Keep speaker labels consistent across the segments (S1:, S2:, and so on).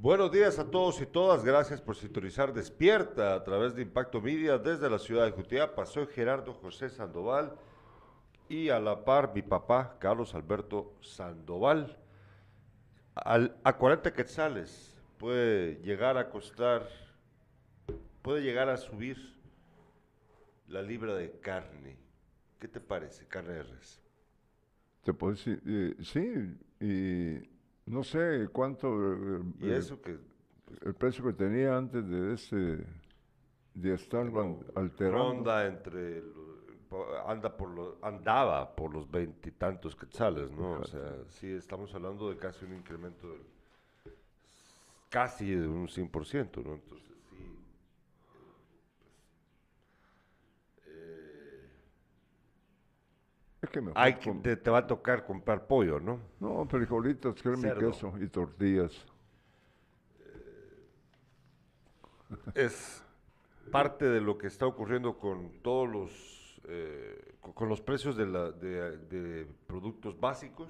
S1: Buenos días a todos y todas. Gracias por sintonizar Despierta a través de Impacto Media desde la ciudad de Jutiapa. Soy Gerardo José Sandoval y a la par mi papá Carlos Alberto Sandoval. a 40 quetzales puede llegar a costar, puede llegar a subir la libra de carne. ¿Qué te parece, carne de res?
S2: Te puedo decir, eh, sí, y no sé cuánto.
S1: Eh, y eso que.
S2: El precio que tenía antes de ese. de estar alterando.
S1: Ronda entre. anda por los, andaba por los veintitantos quetzales, ¿no? O sea, sí, estamos hablando de casi un incremento del. casi de un 100%, ¿no? Entonces. Hay que, te, va a tocar comprar pollo, ¿no?
S2: No, frijolitos, crema y queso y tortillas.
S1: Es parte de lo que está ocurriendo con todos los, eh, con los precios de, la, de, productos básicos.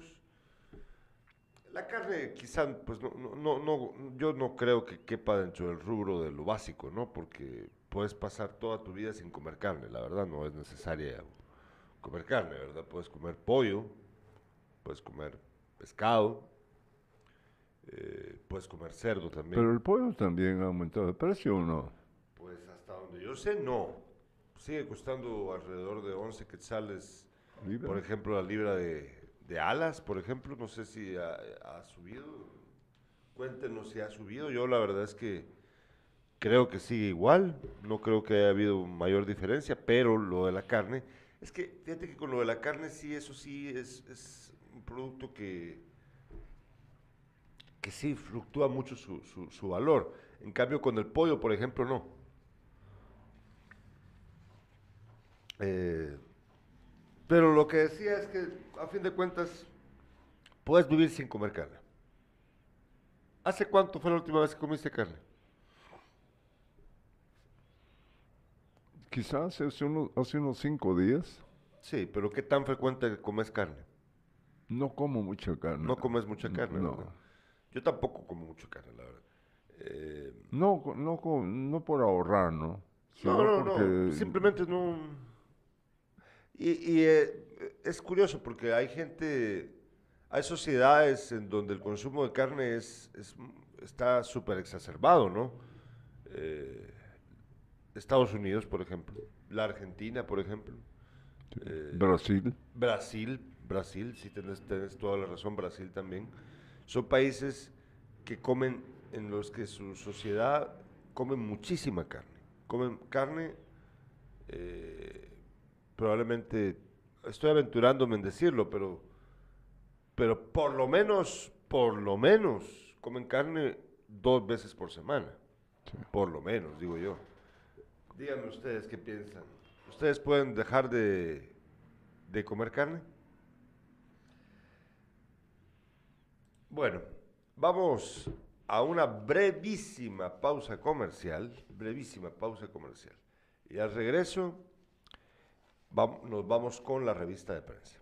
S1: La carne quizá, pues no, no, no, yo no creo que quepa dentro del rubro de lo básico, ¿no? Porque puedes pasar toda tu vida sin comer carne, la verdad no es necesaria comer carne, ¿verdad? Puedes comer pollo, puedes comer pescado, eh, puedes comer cerdo también.
S2: Pero el pollo también ha aumentado de precio o no?
S1: Pues hasta donde yo sé, no. Sigue costando alrededor de 11 quetzales, por ejemplo, la libra de, alas, por ejemplo, no sé si ha, ha subido. Cuéntenos si ha subido. Yo la verdad es que creo que sigue igual, no creo que haya habido mayor diferencia, pero lo de la carne es que fíjate que con lo de la carne sí, eso sí es, un producto que, que sí fluctúa mucho su, su, valor. En cambio con el pollo, por ejemplo, no. Eh, pero lo que decía es que a fin de cuentas puedes vivir sin comer carne. ¿Hace cuánto fue la última vez que comiste carne?
S2: Quizás hace unos, hace unos cinco días.
S1: Sí, pero ¿qué tan frecuente comes carne?
S2: No como mucha carne.
S1: No comes mucha carne. No. Yo tampoco como mucha carne, la verdad.
S2: Eh, no, no, no por ahorrar, ¿no?
S1: no, no, no. Simplemente no. Y, eh, es curioso porque hay gente, hay sociedades en donde el consumo de carne es, está súper exacerbado, ¿no? Eh, Estados Unidos, por ejemplo, la Argentina, por ejemplo.
S2: Eh, Brasil.
S1: Brasil, Brasil, si tienes, toda la razón, Brasil también. Son países que comen, en los que su sociedad come muchísima carne. Comen carne, eh, probablemente, estoy aventurándome en decirlo, pero, pero por lo menos, por lo menos, comen carne dos veces por semana. Por lo menos, digo yo. Díganme ustedes qué piensan. ¿Ustedes pueden dejar de, de comer carne? Bueno, vamos a una brevísima pausa comercial, brevísima pausa comercial. Y al regreso nos vamos con la revista de prensa.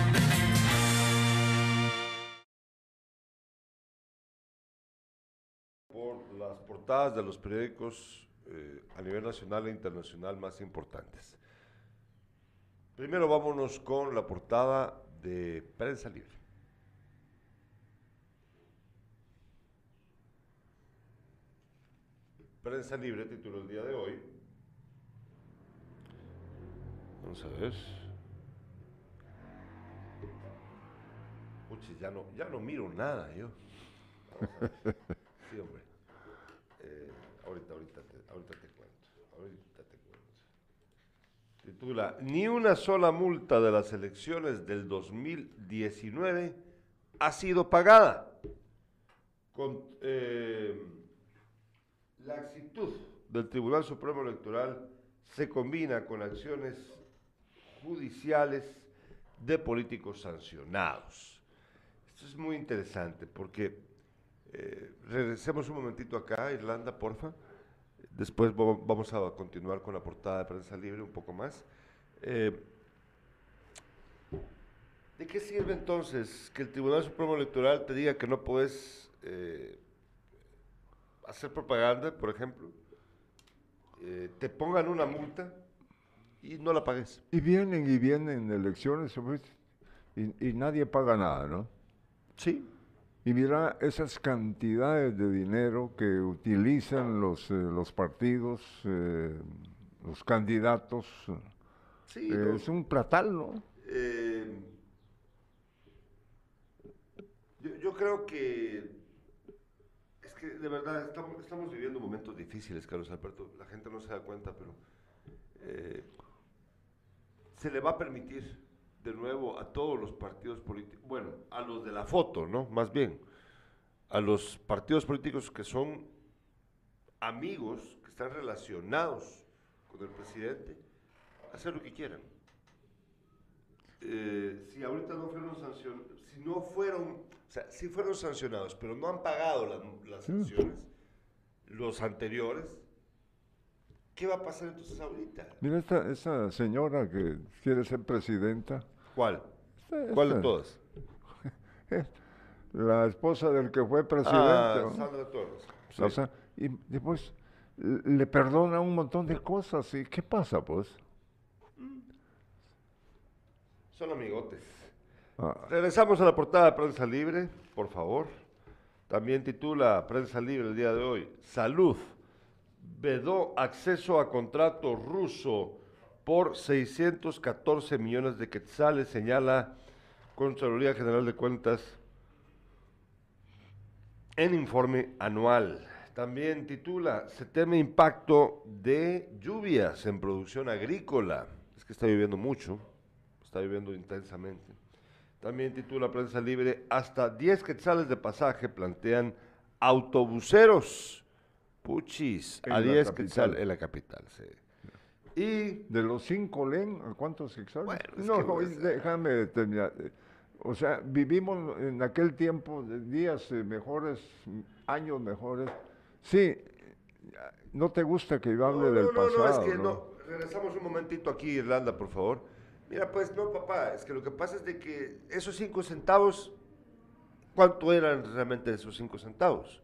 S1: Portadas de los periódicos eh, a nivel nacional e internacional más importantes. Primero vámonos con la portada de Prensa Libre. Prensa Libre, título el día de hoy. Vamos a ver. Ya no, ya no miro nada yo. Vamos a ver. Sí, hombre. Ahorita, te, cuento. Titula, ni una sola multa de las elecciones del 2019 ha sido pagada. Eh, la actitud del Tribunal Supremo Electoral se combina con acciones judiciales de políticos sancionados. Esto es muy interesante porque eh, regresemos un momentito acá, Irlanda, porfa. Después vamos a continuar con la portada de prensa libre un poco más. Eh, ¿De qué sirve entonces que el Tribunal Supremo Electoral te diga que no puedes eh, hacer propaganda, por ejemplo, eh, te pongan una multa y no la pagues?
S2: Y vienen y vienen elecciones y, y nadie paga nada, ¿no?
S1: Sí.
S2: Y mira esas cantidades de dinero que utilizan los, eh, los partidos, eh, los candidatos.
S1: Sí,
S2: Eh, es un platal, ¿no?
S1: Yo, yo creo que es que de verdad estamos, estamos viviendo momentos difíciles, Carlos Alberto. La gente no se da cuenta, pero se le va a permitir de nuevo a todos los partidos políticos, bueno, a los de la foto, ¿no? Más bien, a los partidos políticos que son amigos, que están relacionados con el presidente, hacer lo que quieran eh, si ahorita no fueron sancionados, si no fueron, o sea, si fueron sancionados, pero no han pagado las, las sanciones, los anteriores, ¿qué va a pasar entonces ahorita?
S2: Mira esta, esa señora que quiere ser presidenta.
S1: ¿Cuál?
S2: esta-
S1: ¿Cuál de todas?
S2: La esposa del que fue presidente.
S1: Ah,
S2: ¿no?
S1: Sandra Torres. Sí.
S2: O sea, y después le perdona un montón de cosas. ¿Y qué pasa, pues?
S1: Son amigotes.
S2: Ah,
S1: Regresamos a la portada de Prensa Libre, por favor. También titula Prensa Libre el día de hoy, Salud, vedó acceso a contrato ruso por 614 millones de quetzales, señala Contraloría General de Cuentas en informe anual. También titula, se teme impacto de lluvias en producción agrícola. Es que está lloviendo mucho, está lloviendo intensamente. También titula Prensa Libre, hasta 10 quetzales de pasaje plantean autobuseros. Puchis,
S2: En
S1: a
S2: la
S1: 10
S2: capital.
S1: quetzales en la capital, sí. Y
S2: de los cinco len, ¿a cuántos exámenes?
S1: Bueno, es
S2: no,
S1: que
S2: no, déjame terminar. O sea, vivimos en aquel tiempo de días eh, mejores, años mejores. Sí, no te gusta que yo hable
S1: no,
S2: del
S1: no, no,
S2: pasado.
S1: no, es que
S2: ¿no?
S1: no. Regresamos un momentito aquí, Irlanda, por favor. Mira, pues no, papá, es que lo que pasa es de que esos cinco centavos, ¿cuánto eran realmente esos cinco centavos?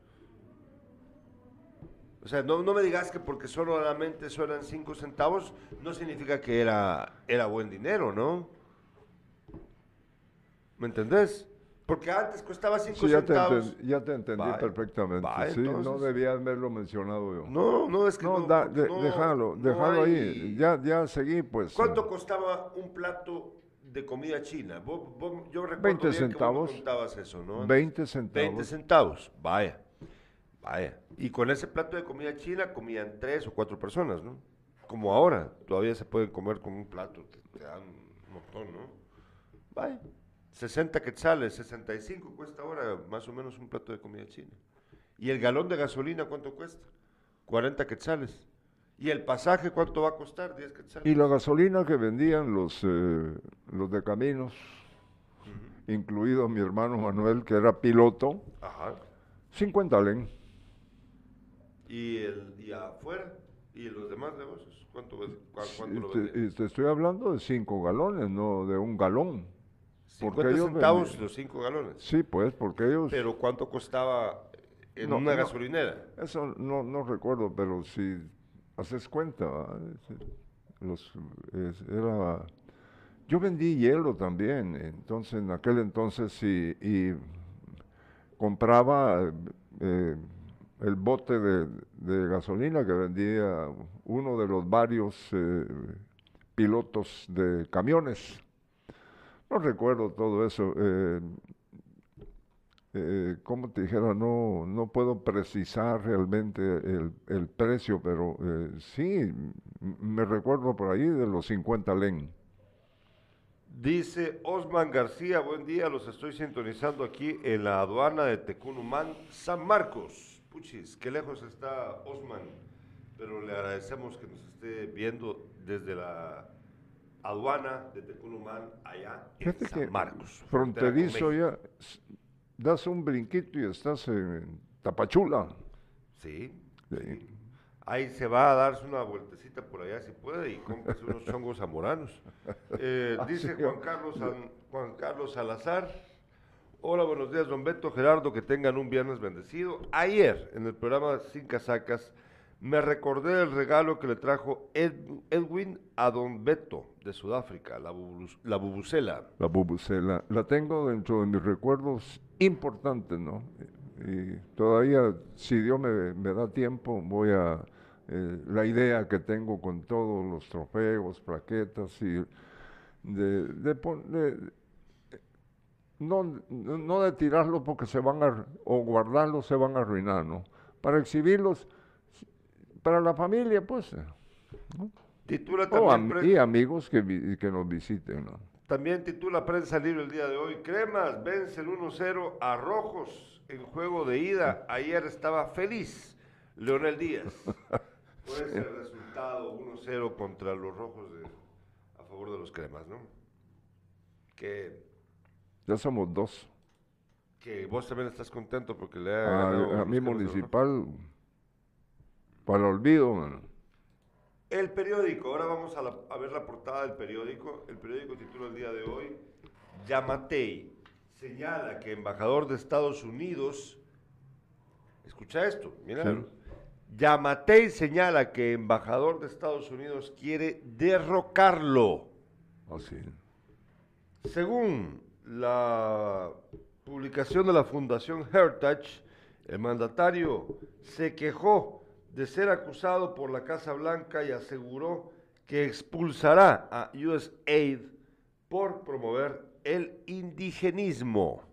S1: O sea, no, no me digas que porque solamente eran cinco centavos, no significa que era, era buen dinero, ¿no? ¿Me entendés? Porque antes costaba cinco
S2: Sí, ya te,
S1: centavos.
S2: ya te entendí perfectamente. sí, no debía haberlo mencionado yo.
S1: No, no, es que
S2: No,
S1: no.
S2: da- de-
S1: no-
S2: déjalo, déjalo ahí. Ya, ya seguí, pues.
S1: ¿Cuánto
S2: eh,
S1: costaba un plato de comida china? Vos- vos- yo recuerdo
S2: 20
S1: bien que vos me
S2: centavos.
S1: contabas eso, ¿no?
S2: 20 centavos.
S1: 20 centavos, vaya, vaya. Y con ese plato de comida china comían tres o cuatro personas, ¿no? Como ahora, todavía se pueden comer con un plato, te, te dan un montón, ¿no? Vaya, 60 quetzales, 65 cuesta ahora más o menos un plato de comida china. ¿Y el galón de gasolina cuánto cuesta? 40 quetzales. ¿Y el pasaje cuánto va a costar? 10 quetzales.
S2: Y la gasolina que vendían los, eh, los de caminos, incluido mi hermano Manuel, que era piloto,
S1: Ajá.
S2: 50 len.
S1: ¿Y, el, y afuera? ¿Y los demás negocios? ¿Cuánto, cuánto lo
S2: Y te, te estoy hablando de 5 galones, no de un galón. porque
S1: 50
S2: ellos
S1: centavos
S2: vendían-
S1: los 5 galones.
S2: Sí, pues, porque ellos...
S1: Pero ¿cuánto costaba en
S2: No,
S1: una
S2: no.
S1: gasolinera.
S2: Eso no, no recuerdo, pero si haces cuenta, los, es- era, yo vendí hielo también, entonces en aquel entonces sí, y compraba eh, el bote de, gasolina que vendía uno de los varios eh, pilotos de camiones. No recuerdo todo eso. eh, eh, como te dijera, no, no puedo precisar realmente el, precio, pero eh, sí, me recuerdo por ahí de los 50 len.
S1: Dice Osman García, buen día, los estoy sintonizando aquí en la aduana de Tecunumán, San Marcos. Puchis, qué lejos está Osman, pero le agradecemos que nos esté viendo desde la aduana de Tecunumán, allá en San Marcos.
S2: fronterizo ya, das un brinquito y estás en Tapachula.
S1: Sí,
S2: Sí.
S1: sí. Ahí se va a darse una vueltecita por allá si puede y cómprese unos chongos zamoranos. Eh, dice
S2: sí,
S1: Juan Carlos, Juan Carlos Salazar. Hola, buenos días, don Beto, Gerardo, que tengan un viernes bendecido. Ayer, en el programa Sin Casacas, me recordé del regalo que le trajo Ed- Edwin a don Beto de Sudáfrica, la, bubus- la bubucela.
S2: La bubucela. La tengo dentro de mis recuerdos importantes, ¿no? Y todavía, si Dios me, da tiempo, voy a... eh, la idea que tengo con todos los trofeos, plaquetas y de, de- no, no de tirarlos porque se van a, o guardarlos se van a arruinar, ¿no? Para exhibirlos, para la familia, pues, eh,
S1: Titula también,
S2: am- y amigos que, vi- que nos visiten, ¿no?
S1: también titula Prensa Libre el día de hoy. Cremas vencen 1-0 a Rojos en juego de ida. Ayer estaba feliz Leonel Díaz por ese resultado 1-0 contra los Rojos de- a favor de los Cremas, ¿no? Que,
S2: Ya somos dos.
S1: que vos también estás contento porque le ha
S2: A,
S1: ganado
S2: a
S1: a los
S2: municipal, para el olvido, mano.
S1: El periódico, ahora vamos a, la- a ver la portada del periódico. El periódico titula el día de hoy, Yamatei señala que embajador de Estados Unidos, escucha esto, mira,
S2: Sí.
S1: Yamatei señala que embajador de Estados Unidos quiere derrocarlo.
S2: Así.
S1: Según la publicación de la Fundación Heritage, el mandatario se quejó de ser acusado por la Casa Blanca y aseguró que expulsará a USAID por promover el indigenismo.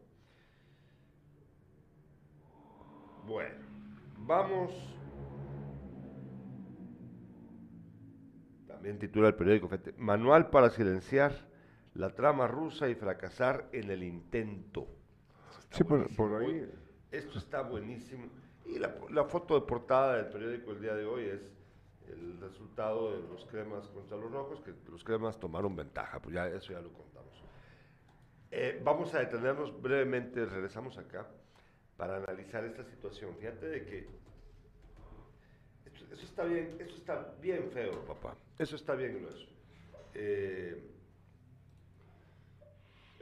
S1: Bueno, vamos. También titula el periódico, Manual para silenciar la trama rusa y fracasar en el intento.
S2: Sí, por, por ahí.
S1: Esto está buenísimo. Y la, la foto de portada del periódico el día de hoy es el resultado de los cremas contra los rojos, que los cremas tomaron ventaja, pues ya eso ya lo contamos. Eh, vamos a detenernos brevemente, regresamos acá, para analizar esta situación. Fíjate de que eso está bien, eso está bien feo, papá. Eso está bien grueso. Eh,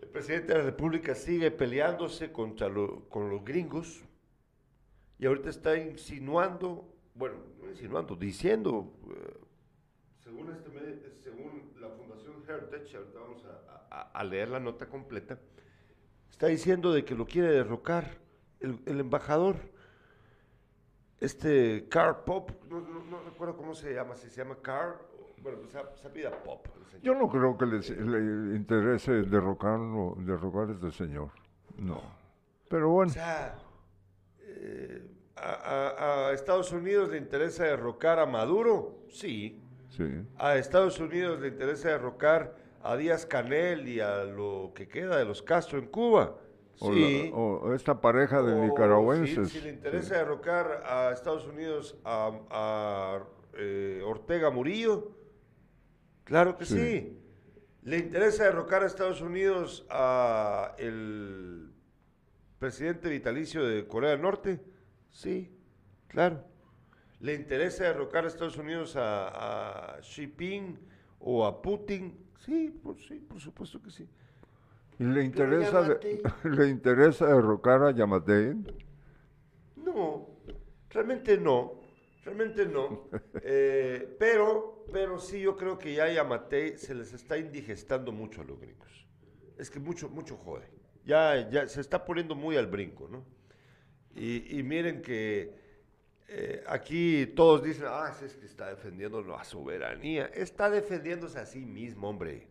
S1: el presidente de la República sigue peleándose contra con los gringos y ahorita está insinuando, bueno, no insinuando, diciendo, eh, según, este, según la Fundación Heritage, ahorita vamos a, leer la nota completa, está diciendo de que lo quiere derrocar el, embajador, este Carl Pop, no, no- no recuerdo cómo se llama, si se llama Carl, bueno, pues apellida Pop. señor.
S2: Yo no creo que les- le interese derrocarlo, derrocar a este señor. No. Pero
S1: O
S2: bueno,
S1: sea, eh, a, a- a Estados Unidos le interesa derrocar a Maduro, sí.
S2: sí.
S1: A Estados Unidos le interesa derrocar a Díaz Canel y a lo que queda de los Castro en Cuba,
S2: O,
S1: sí.
S2: la- o esta pareja de
S1: O
S2: nicaragüenses.
S1: Si, si le interesa
S2: sí.
S1: derrocar a Estados Unidos a, a, eh, Ortega Murillo, claro que sí.
S2: Sí.
S1: ¿Le interesa derrocar a Estados Unidos a el presidente vitalicio de Corea del Norte? Sí, claro. ¿Le interesa derrocar a Estados Unidos a, a Xi Jinping o a Putin? Sí, por, sí, por supuesto que sí.
S2: ¿Y le interesa, de- le interesa derrocar a Yamatei?
S1: No, Realmente no, realmente no. Eh, pero, pero sí, yo creo que ya Yamatei se les está indigestando mucho a los gringos. Es que mucho, mucho jode. Ya, ya se está poniendo muy al brinco, ¿no? Y, y miren que eh, aquí todos dicen, ah, es que está defendiendo la soberanía. Está defendiéndose a sí mismo, hombre.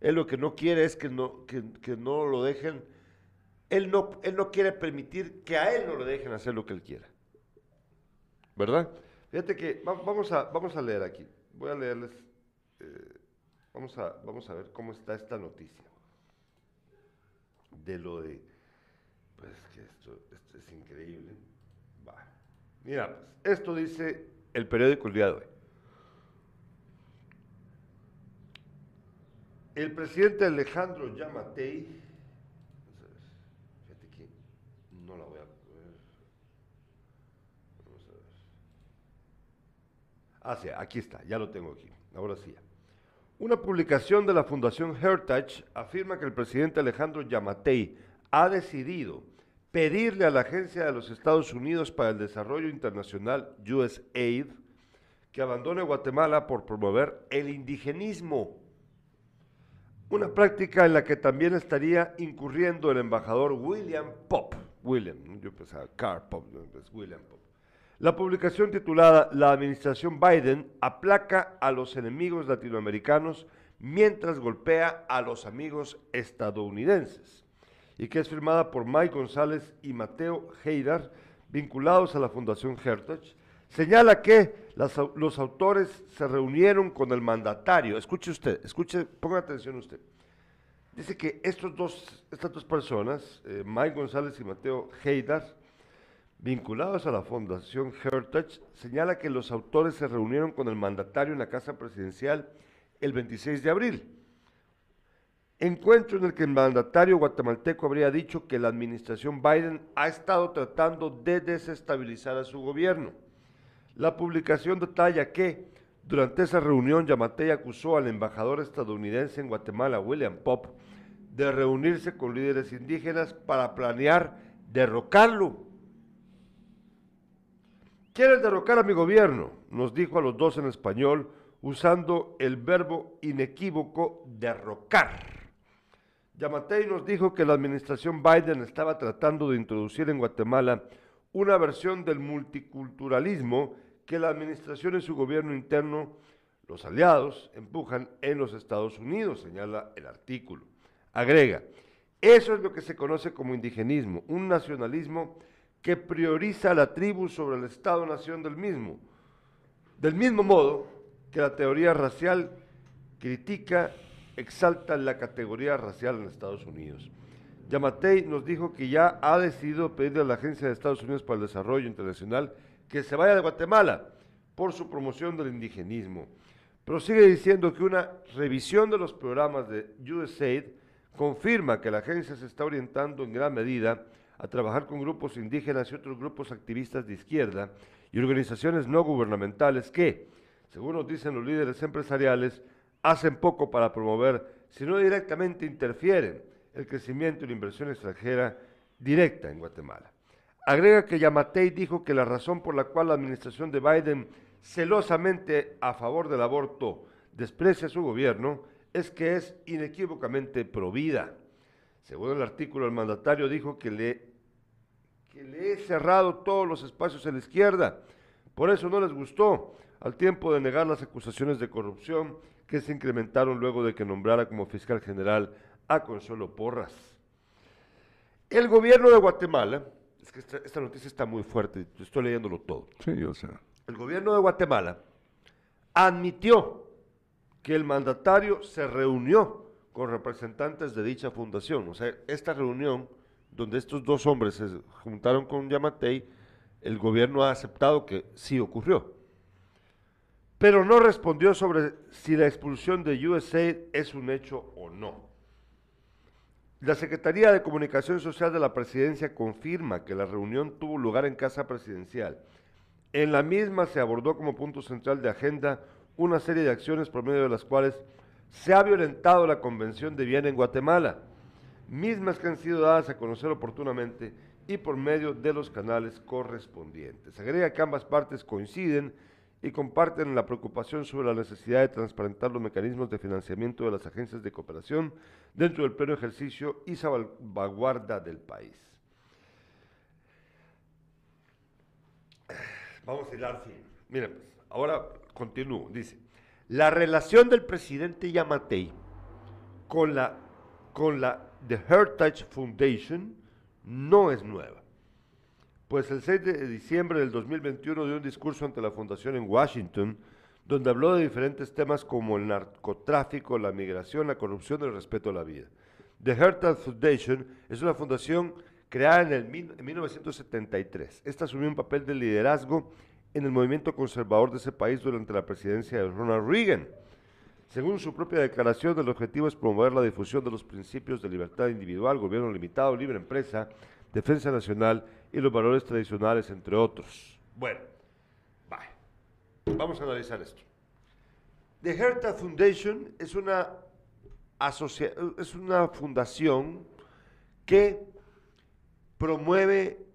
S1: Él lo que no quiere es que no, que, que no lo dejen. Él no, él no quiere permitir que a él no lo dejen hacer lo que él quiera. ¿Verdad? Fíjate que va- vamos a, vamos a leer aquí. Voy a leerles. eh, vamos, a, vamos a ver cómo está esta noticia. De lo de. Pues que esto, esto es increíble. Va. Mira, pues, esto dice el periódico El Día de Hoy. El presidente Alejandro Yamatei. vamos a ver, Fíjate que no la voy a poder. Vamos a ver. Ah, sí, aquí está, ya lo tengo aquí. Ahora sí. Una publicación de la Fundación Heritage afirma que el presidente Alejandro Yamatei ha decidido pedirle a la Agencia de los Estados Unidos para el Desarrollo Internacional, USAID, que abandone Guatemala por promover el indigenismo. Una práctica en la que también estaría incurriendo el embajador William Pop. William, yo pensaba Carl Pop, no, es William Pop. La publicación titulada La administración Biden aplaca a los enemigos latinoamericanos mientras golpea a los amigos estadounidenses y que es firmada por Mike González y Mateo Heidar, vinculados a la Fundación Heritage, señala que los autores se reunieron con el mandatario. Escuche usted, escuche, ponga atención usted. Dice que estos dos, estas dos personas, eh, Mike González y Mateo Heidar, vinculados a la Fundación Heritage, señala que los autores se reunieron con el mandatario en la Casa Presidencial el 26 de abril. Encuentro en el que el mandatario guatemalteco habría dicho que la administración Biden ha estado tratando de desestabilizar a su gobierno. La publicación detalla que durante esa reunión Yamatei acusó al embajador estadounidense en Guatemala, William Pop, de reunirse con líderes indígenas para planear derrocarlo. ¿Quieres derrocar a mi gobierno? Nos dijo a los dos en español usando el verbo inequívoco derrocar. Yamatei nos dijo que la administración Biden estaba tratando de introducir en Guatemala una versión del multiculturalismo que la administración y su gobierno interno, los aliados, empujan en los Estados Unidos, señala el artículo. Agrega, eso es lo que se conoce como indigenismo, un nacionalismo que prioriza la tribu sobre el Estado-nación del mismo. Del mismo modo que la teoría racial critica, exalta la categoría racial en Estados Unidos. Yamatei nos dijo que ya ha decidido pedirle a la Agencia de Estados Unidos para el Desarrollo Internacional que se vaya de Guatemala por su promoción del indigenismo. Pero sigue diciendo que una revisión de los programas de USAID confirma que la agencia se está orientando en gran medida a trabajar con grupos indígenas y otros grupos activistas de izquierda y organizaciones no gubernamentales que, según nos dicen los líderes empresariales, hacen poco para promover, si no directamente interfieren, el crecimiento y la inversión extranjera directa en Guatemala. Agrega que Yamatei dijo que la razón por la cual la administración de Biden, celosamente a favor del aborto, desprecia a su gobierno, es que es inequívocamente provida. Según el artículo, el mandatario dijo que le, que le he cerrado todos los espacios a la izquierda. Por eso no les gustó, al tiempo de negar las acusaciones de corrupción que se incrementaron luego de que nombrara como fiscal general a Consuelo Porras. El gobierno de Guatemala, es que esta, esta noticia está muy fuerte, estoy leyéndolo todo.
S2: Sí, yo sé.
S1: El gobierno de Guatemala admitió que el mandatario se reunió con representantes de dicha fundación. O sea, esta reunión donde estos dos hombres se juntaron con Yamatei, el gobierno ha aceptado que sí ocurrió. Pero no respondió sobre si la expulsión de USAID es un hecho o no. La Secretaría de Comunicación Social de la Presidencia confirma que la reunión tuvo lugar en Casa Presidencial. En la misma se abordó como punto central de agenda una serie de acciones por medio de las cuales se ha violentado la Convención de Viena en Guatemala, mismas que han sido dadas a conocer oportunamente y por medio de los canales correspondientes. Agrega que ambas partes coinciden y comparten la preocupación sobre la necesidad de transparentar los mecanismos de financiamiento de las agencias de cooperación dentro del pleno ejercicio y salvaguarda del país. Vamos a hilar fin. Miren, pues, ahora continúo. Dice, la relación del presidente Yamatei con la, con la The Heritage Foundation no es nueva. Pues el 6 de diciembre del 2021 dio un discurso ante la fundación en Washington, donde habló de diferentes temas como el narcotráfico, la migración, la corrupción y el respeto a la vida. The Heritage Foundation es una fundación creada en, el en 1973. Esta asumió un papel de liderazgo en el movimiento conservador de ese país durante la presidencia de Ronald Reagan. Según su propia declaración, el objetivo es promover la difusión de los principios de libertad individual, gobierno limitado, libre empresa, defensa nacional y los valores tradicionales, entre otros. Bueno, vamos a analizar esto. The Herta Foundation es una, es una fundación que promueve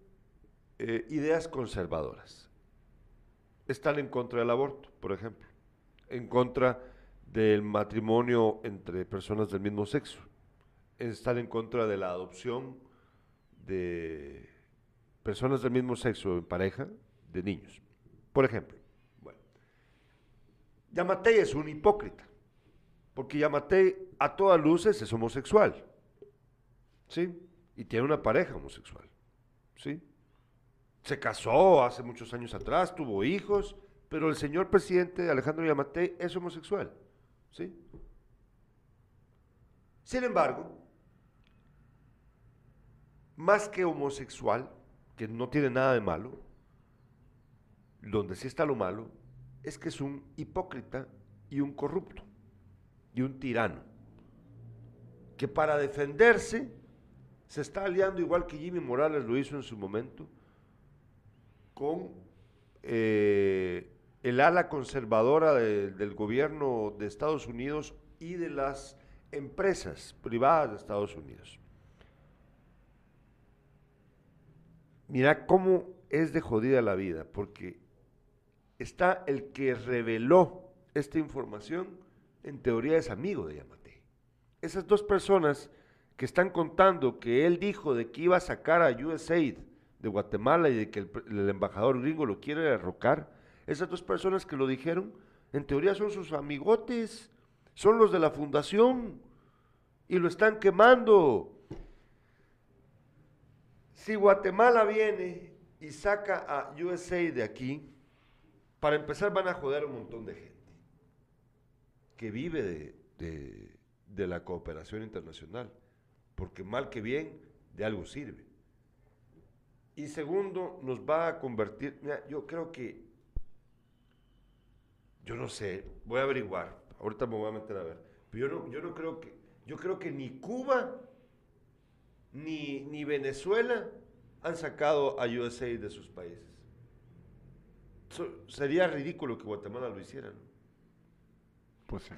S1: eh, ideas conservadoras. Están en contra del aborto, por ejemplo, en contra del matrimonio entre personas del mismo sexo, están en contra de la adopción de personas del mismo sexo en pareja de niños. Por ejemplo, bueno, Yamatei es un hipócrita, porque Yamatei a todas luces es homosexual, ¿sí? Y tiene una pareja homosexual, ¿sí? Se casó hace muchos años atrás, tuvo hijos, pero el señor presidente Alejandro Yamatei es homosexual, ¿sí? Sin embargo, más que homosexual, que no tiene nada de malo, donde sí está lo malo, es que es un hipócrita y un corrupto y un tirano, que para defenderse se está aliando igual que Jimmy Morales lo hizo en su momento, con eh, el ala conservadora del gobierno de Estados Unidos y de las empresas privadas de Estados Unidos. Mira cómo es de jodida la vida, porque está el que reveló esta información, en teoría es amigo de Yamate. Esas dos personas que están contando que él dijo de que iba a sacar a USAID de Guatemala y de que el, embajador gringo lo quiere derrocar, esas dos personas que lo dijeron, en teoría son sus amigotes, son los de la fundación y lo están quemando. Si Guatemala viene y saca a USA de aquí, para empezar van a joder a un montón de gente que vive de, la cooperación internacional, porque mal que bien, de algo sirve. Y segundo, nos va a convertir, yo creo que, yo no sé, voy a averiguar, ahorita me voy a meter a ver, pero yo no, yo no creo que, yo creo que ni Cuba ni, Venezuela han sacado a USA de sus países. sería ridículo que Guatemala lo hiciera.
S2: Pues sí.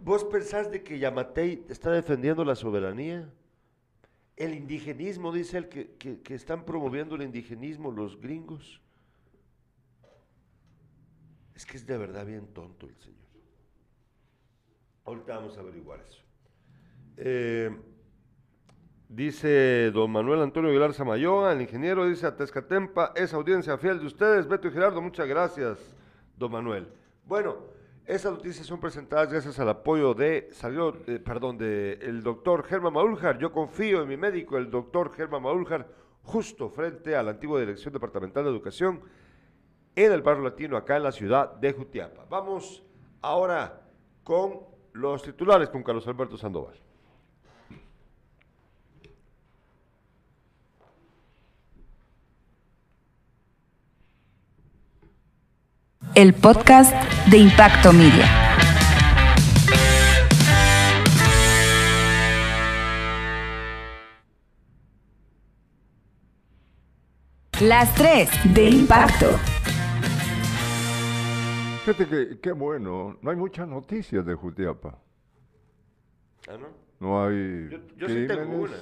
S1: ¿Vos pensás de que Yamatei está defendiendo la soberanía? El indigenismo, dice él, que, que están promoviendo el indigenismo los gringos. Es que es de verdad bien tonto el señor. Ahorita vamos a averiguar eso. Eh, Dice don Manuel Antonio Aguilar Samayoa, el ingeniero dice a Tezcatempa, es audiencia fiel de ustedes. Beto y Gerardo, muchas gracias, don Manuel. Bueno, esas noticias son presentadas gracias al apoyo de, salió, eh, perdón, de el doctor Germán Maúljar. Yo confío en mi médico, el doctor Germán Maúljar, justo frente a la antigua Dirección Departamental de Educación en el barrio latino, acá en la ciudad de Jutiapa. Vamos ahora con los titulares con Carlos Alberto Sandoval.
S3: el podcast de Impacto Media. Las tres de Impacto.
S2: Fíjate que qué bueno, no hay muchas noticias de Jutiapa.
S1: ¿Ah, no?
S2: No hay.
S1: Yo, sí tengo una.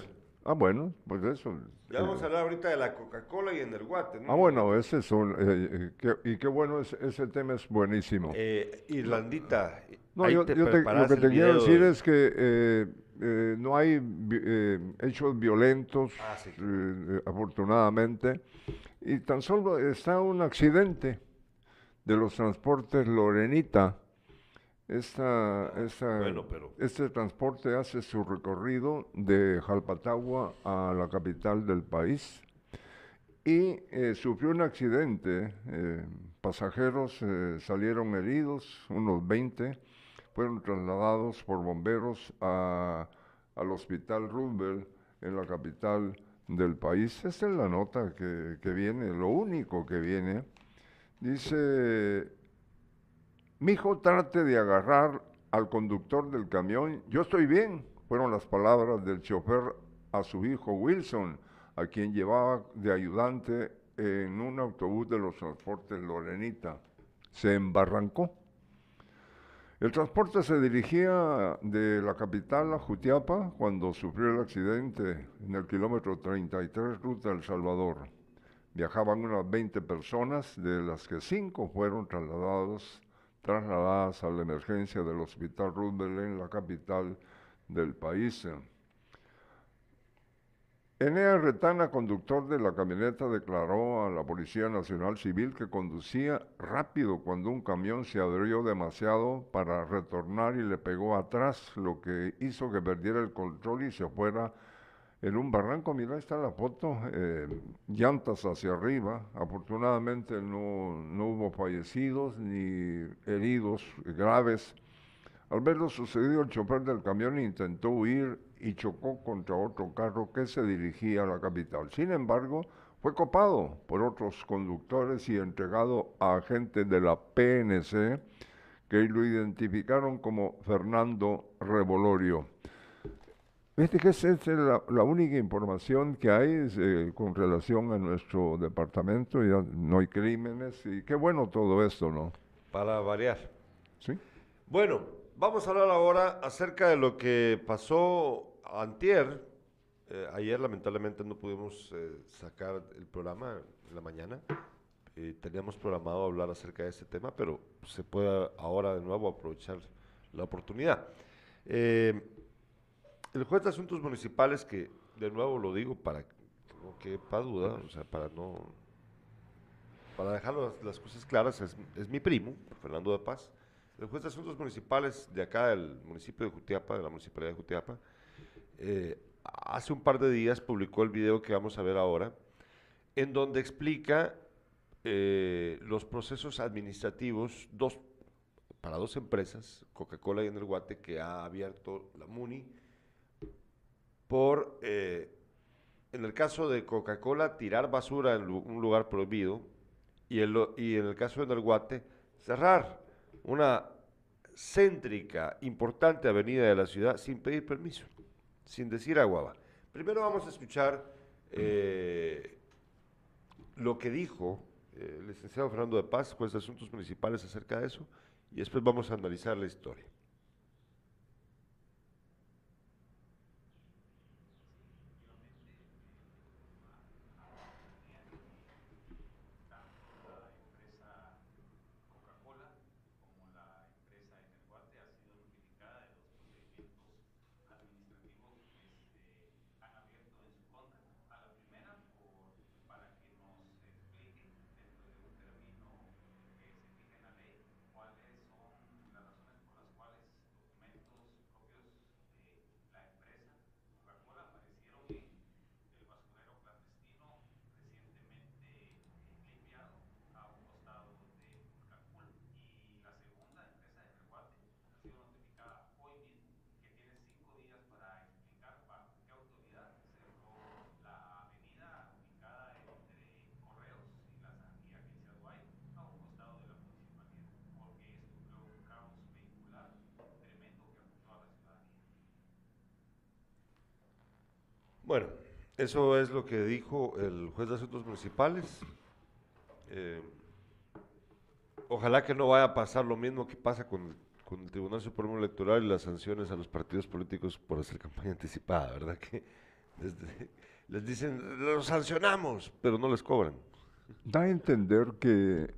S2: Ah, bueno, pues eso.
S1: Ya vamos
S2: eh,
S1: a hablar ahorita de la Coca-Cola y en el Guate, ¿no?
S2: Ah, bueno, ese es un... eh, eh, y qué bueno, es- ese tema es buenísimo.
S1: Eh, Irlandita,
S2: No,
S1: ahí
S2: yo,
S1: te
S2: yo te- lo que te quiero decir
S1: de-
S2: es que eh, eh, no hay hechos violentos,
S1: Ah, sí.
S2: afortunadamente, y tan solo está un accidente de los transportes Lorenita. Esta, esta-
S1: Bueno, pero-
S2: Este transporte hace su recorrido de Jalpatagua a la capital del país y eh, sufrió un accidente. eh, pasajeros eh, salieron heridos, unos 20, fueron trasladados por bomberos a- al hospital Roosevelt en la capital del país. Esta es la nota que, que viene, lo único que viene. Dice, mi hijo trate de agarrar al conductor del camión. Yo estoy bien, fueron las palabras del chofer a su hijo Wilson, a quien llevaba de ayudante en un autobús de los transportes Lorenita. Se embarrancó. El transporte se dirigía de la capital a Jutiapa cuando sufrió el accidente en el kilómetro 33 ruta El Salvador. Viajaban unas 20 personas, de las que 5 fueron trasladados, trasladadas a la emergencia del Hospital Roosevelt en la capital del país. Enea Retana, conductor de la camioneta, declaró a la Policía Nacional Civil que conducía rápido cuando un camión se abrió demasiado para retornar y le pegó atrás, lo que hizo que perdiera el control y se fuera en un barranco. Mira, está la foto, eh, llantas hacia arriba. Afortunadamente no, no hubo fallecidos ni heridos graves. Al ver lo sucedido, el chofer del camión intentó huir y chocó contra otro carro que se dirigía a la capital. Sin embargo, fue copado por otros conductores y entregado a agentes de la PNC que lo identificaron como Fernando Revolorio. Viste que esa es la, la única información que hay es, eh, con relación a nuestro departamento, ya no hay crímenes y qué bueno todo esto, ¿no?
S1: Para variar.
S2: ¿Sí?
S1: Bueno, vamos a hablar ahora acerca de lo que pasó antier. Eh, ayer lamentablemente no pudimos eh, sacar el programa en la mañana. Eh, teníamos programado hablar acerca de este tema, pero se puede ahora de nuevo aprovechar la oportunidad. Eh, el juez de asuntos municipales, que de nuevo lo digo para que no quepa duda, o sea, para no para dejar las, cosas claras, es, es mi primo, Fernando de Paz. El juez de asuntos municipales de acá del municipio de Jutiapa, de la municipalidad de Jutiapa, eh, hace un par de días publicó el video que vamos a ver ahora, en donde explica eh, los procesos administrativos dos, para dos empresas, Coca-Cola y Energuate, que ha abierto la MUNI, por, eh, en el caso de Coca-Cola, tirar basura en un lugar prohibido, y, el y en el caso de Energuate, cerrar una céntrica, importante avenida de la ciudad sin pedir permiso, sin decir aguaba. Primero vamos a escuchar eh, lo que dijo eh, el licenciado Fernando de Paz, juez de asuntos municipales, acerca de eso, y después vamos a analizar la historia. Bueno, eso es lo que dijo el juez de asuntos municipales. Eh, ojalá que no vaya a pasar lo mismo que pasa con, con el Tribunal Supremo Electoral y las sanciones a los partidos políticos por hacer campaña anticipada, ¿verdad? Que Les, les dicen, los sancionamos, pero no les cobran.
S2: Da a entender que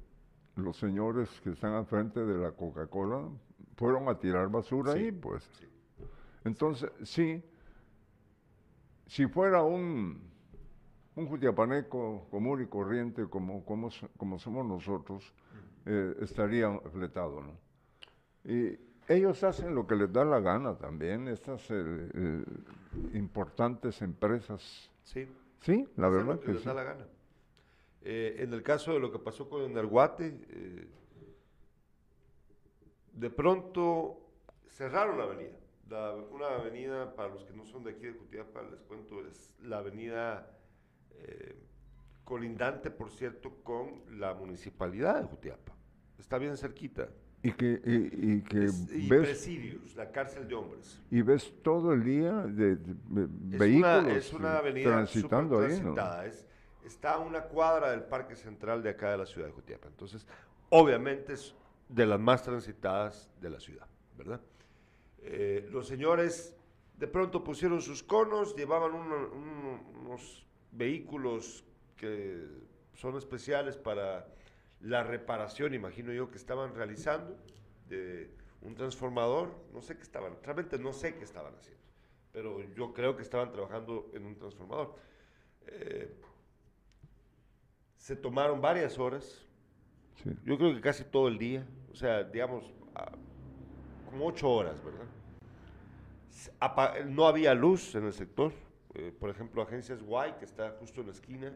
S2: los señores que están al frente de la Coca-Cola fueron a tirar basura
S1: Sí,
S2: ahí, pues.
S1: sí.
S2: Entonces, sí, si fuera un, un jutiapaneco común y corriente como, como, so- como somos nosotros, eh, estaría fletado, ¿no? Y ellos hacen lo que les da la gana también, estas eh, eh, importantes empresas.
S1: Sí,
S2: Sí, la
S1: hacen
S2: verdad
S1: lo que
S2: que
S1: les
S2: sí.
S1: da la gana. Eh, en el caso de lo que pasó con Energuate, eh, de pronto cerraron la avenida. La- una avenida, para los que no son de aquí de Jutiapa, les cuento, es la avenida eh, colindante, por cierto, con la municipalidad de Jutiapa. Está bien cerquita.
S2: Y que, y, y que
S1: Es- y
S2: ves,
S1: presidios, la cárcel de hombres.
S2: y ves todo el día de, de- de
S1: Es
S2: vehículos
S1: una, es una avenida
S2: transitando ahí, ¿no?
S1: transitada. Es- está a una cuadra del Parque Central de acá de la ciudad de Jutiapa. Entonces, obviamente es de las más transitadas de la ciudad, ¿verdad? Eh, los señores de pronto pusieron sus conos, llevaban uno- uno- unos vehículos que son especiales para la reparación, imagino yo, que estaban realizando de un transformador, no sé qué estaban, realmente no sé qué estaban haciendo, pero yo creo que estaban trabajando en un transformador. Eh, se tomaron varias horas,
S2: Sí.
S1: yo creo que casi todo el día, o sea, digamos, a- como ocho horas, ¿verdad? No había luz en el sector, eh, por ejemplo, Agencias Y, que está justo en la esquina,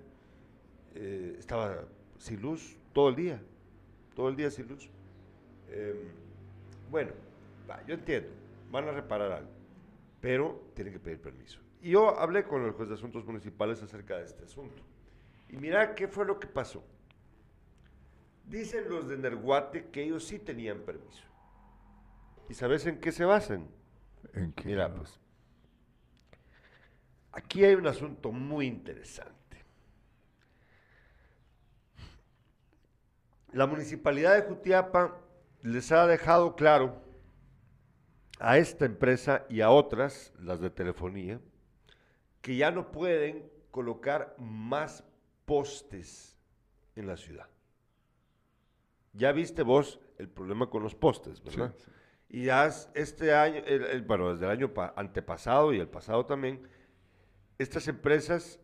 S1: eh, estaba sin luz todo el día, todo el día sin luz. Em, bueno, yo entiendo, van a reparar algo, pero tienen que pedir permiso. Y yo hablé con el juez de asuntos municipales acerca de este asunto. Y mira qué fue lo que pasó. Dicen los de Nerguate que ellos sí tenían permiso. ¿Y sabes en qué se basan?
S2: ¿En qué,
S1: Mira, pues. Aquí hay un asunto muy interesante. La municipalidad de Jutiapa les ha dejado claro a esta empresa y a otras, las de telefonía, que ya no pueden colocar más postes en la ciudad. Ya viste vos el problema con los postes, ¿verdad?
S2: Sí, sí.
S1: Y ya es- este año, el- el- bueno, desde el año pa- antepasado y el pasado también, estas empresas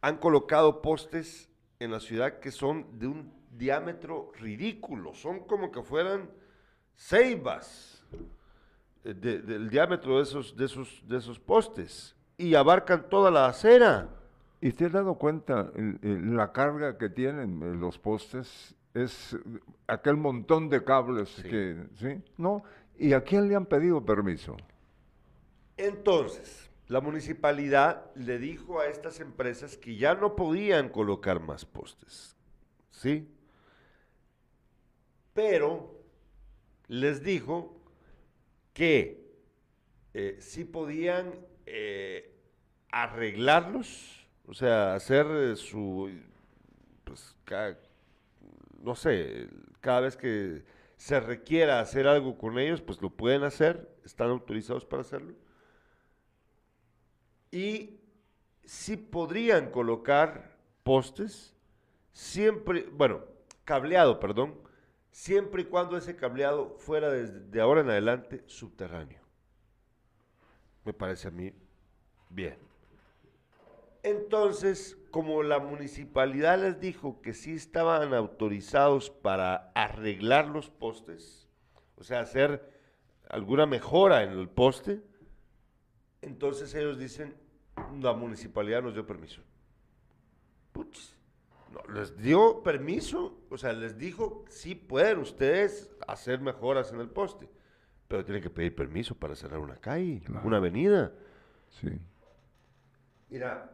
S1: han colocado postes en la ciudad que son de un diámetro ridículo, son como que fueran ceibas eh, de- del diámetro de esos, de, esos, de esos postes y abarcan toda la acera.
S2: ¿Y te has dado cuenta el- el- la carga que tienen eh, los postes? Es aquel montón de cables
S1: Sí.
S2: que, ¿sí? ¿No? ¿Y a quién le han pedido permiso?
S1: Entonces, la municipalidad le dijo a estas empresas que ya no podían colocar más postes, ¿sí? Pero les dijo que eh, sí podían eh, arreglarlos, o sea, hacer eh, su, pues, ca- no sé, cada vez que se requiera hacer algo con ellos, pues lo pueden hacer, están autorizados para hacerlo. Y sí podrían colocar postes, siempre, bueno, cableado, perdón, siempre y cuando ese cableado fuera desde de ahora en adelante subterráneo. Me parece a mí bien. Entonces, como la municipalidad les dijo que sí estaban autorizados para arreglar los postes, o sea, hacer alguna mejora en el poste, entonces ellos dicen, la municipalidad nos dio permiso. No, les dio permiso, o sea, les dijo, sí pueden ustedes hacer mejoras en el poste, pero tienen que pedir permiso para cerrar una calle,
S2: Claro.
S1: una avenida.
S2: Sí.
S1: Mira,